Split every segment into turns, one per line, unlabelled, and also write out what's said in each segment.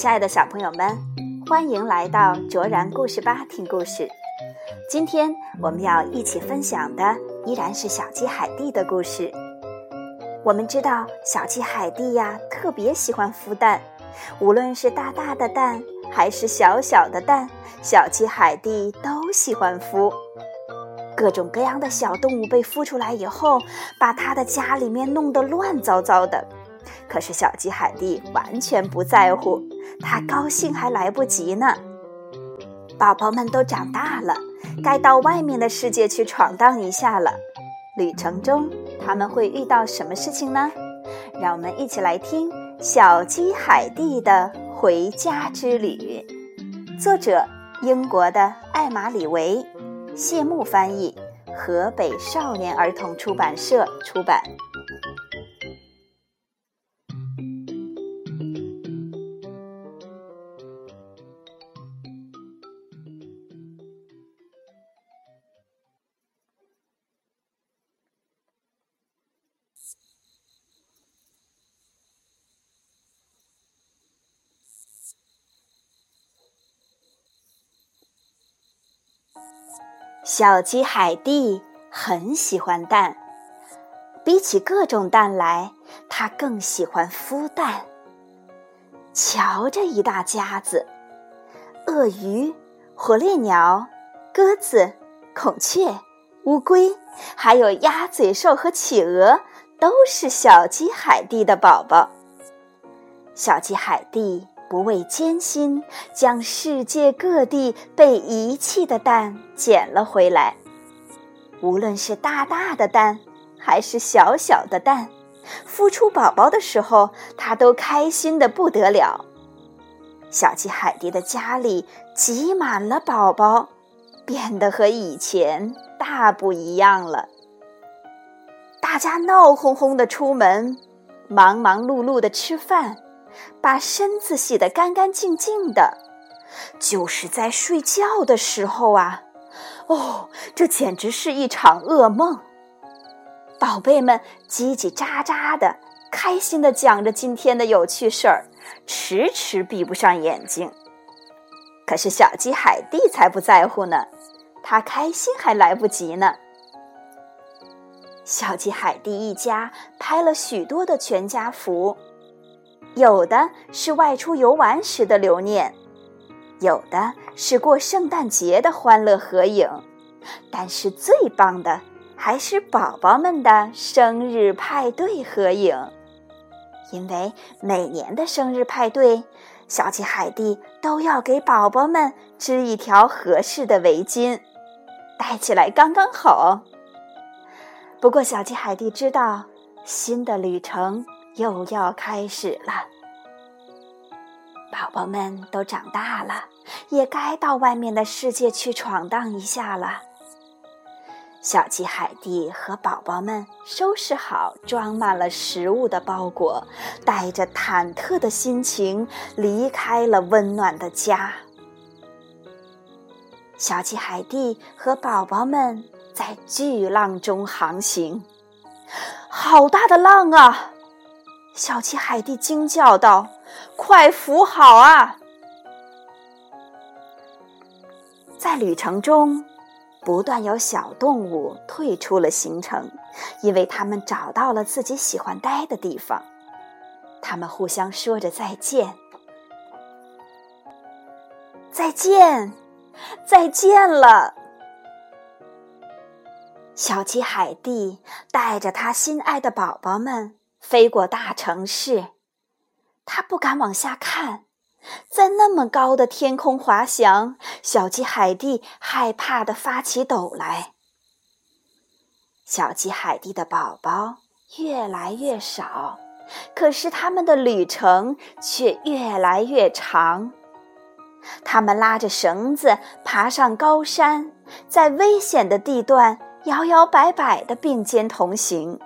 亲爱的小朋友们，欢迎来到卓然故事吧听故事。今天我们要一起分享的依然是小鸡海蒂的故事。我们知道小鸡海蒂呀，特别喜欢孵蛋，无论是大大的蛋还是小小的蛋，小鸡海蒂都喜欢孵。各种各样的小动物被孵出来以后，把它的家里面弄得乱糟糟的。可是小鸡海蒂完全不在乎，它高兴还来不及呢。宝宝们都长大了，该到外面的世界去闯荡一下了。旅程中他们会遇到什么事情呢？让我们一起来听《小鸡海蒂的回家之旅》。作者：英国的艾玛里维。谢幕翻译，河北少年儿童出版社出版。小鸡海蒂很喜欢蛋，比起各种蛋来，它更喜欢孵蛋。瞧，这一大家子：鳄鱼、火烈鸟、鸽子、孔雀、乌龟，还有鸭嘴兽和企鹅，都是小鸡海蒂的宝宝。小鸡海蒂。不畏艰辛，将世界各地被遗弃的蛋捡了回来。无论是大大的蛋，还是小小的蛋，孵出宝宝的时候，它都开心的不得了。小鸡海蒂的家里挤满了宝宝，变得和以前大不一样了。大家闹哄哄的出门，忙忙碌碌的吃饭。把身子洗得干干净净的，就是在睡觉的时候啊！哦，这简直是一场噩梦。宝贝们叽叽喳喳的，开心的讲着今天的有趣事儿，迟迟闭不上眼睛。可是小鸡海蒂才不在乎呢，它开心还来不及呢。小鸡海蒂一家拍了许多的全家福。有的是外出游玩时的留念，有的是过圣诞节的欢乐合影，但是最棒的还是宝宝们的生日派对合影。因为每年的生日派对，小鸡海蒂都要给宝宝们织一条合适的围巾，戴起来刚刚好。不过，小鸡海蒂知道，新的旅程。又要开始了，宝宝们都长大了，也该到外面的世界去闯荡一下了。小鸡海蒂和宝宝们收拾好装满了食物的包裹，带着忐忑的心情离开了温暖的家。小鸡海蒂和宝宝们在巨浪中航行，好大的浪啊！小鸡海蒂惊叫道：“快扶好啊！”在旅程中，不断有小动物退出了行程，因为他们找到了自己喜欢待的地方。他们互相说着再见：“再见，再见了。”小鸡海蒂带着他心爱的宝宝们。飞过大城市，他不敢往下看，在那么高的天空滑翔，小鸡海蒂害怕的发起抖来。小鸡海蒂的宝宝越来越少，可是他们的旅程却越来越长。他们拉着绳子爬上高山，在危险的地段摇摇摆摆的并肩同行。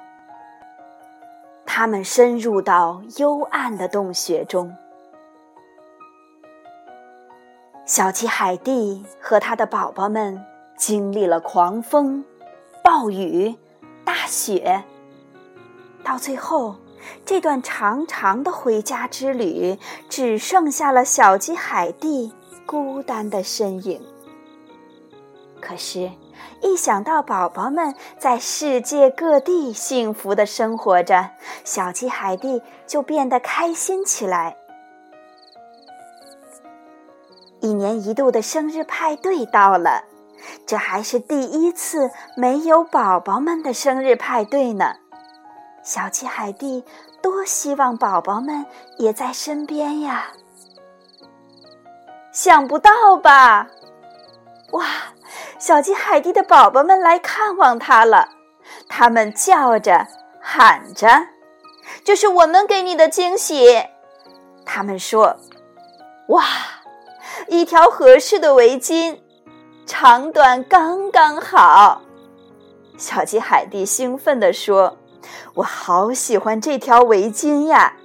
他们深入到幽暗的洞穴中。小鸡海蒂和他的宝宝们经历了狂风、暴雨、大雪，到最后，这段长长的回家之旅只剩下了小鸡海蒂孤单的身影。可是，一想到宝宝们在世界各地幸福的生活着，小鸡海蒂就变得开心起来。一年一度的生日派对到了，这还是第一次没有宝宝们的生日派对呢。小鸡海蒂多希望宝宝们也在身边呀！想不到吧？哇，小鸡海蒂的宝宝们来看望它了，他们叫着喊着：“这是我们给你的惊喜！”他们说：“哇！”一条合适的围巾，长短刚刚好。小鸡海蒂兴奋地说：“我好喜欢这条围巾呀！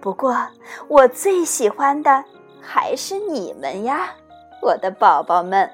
不过，我最喜欢的还是你们呀，我的宝宝们。”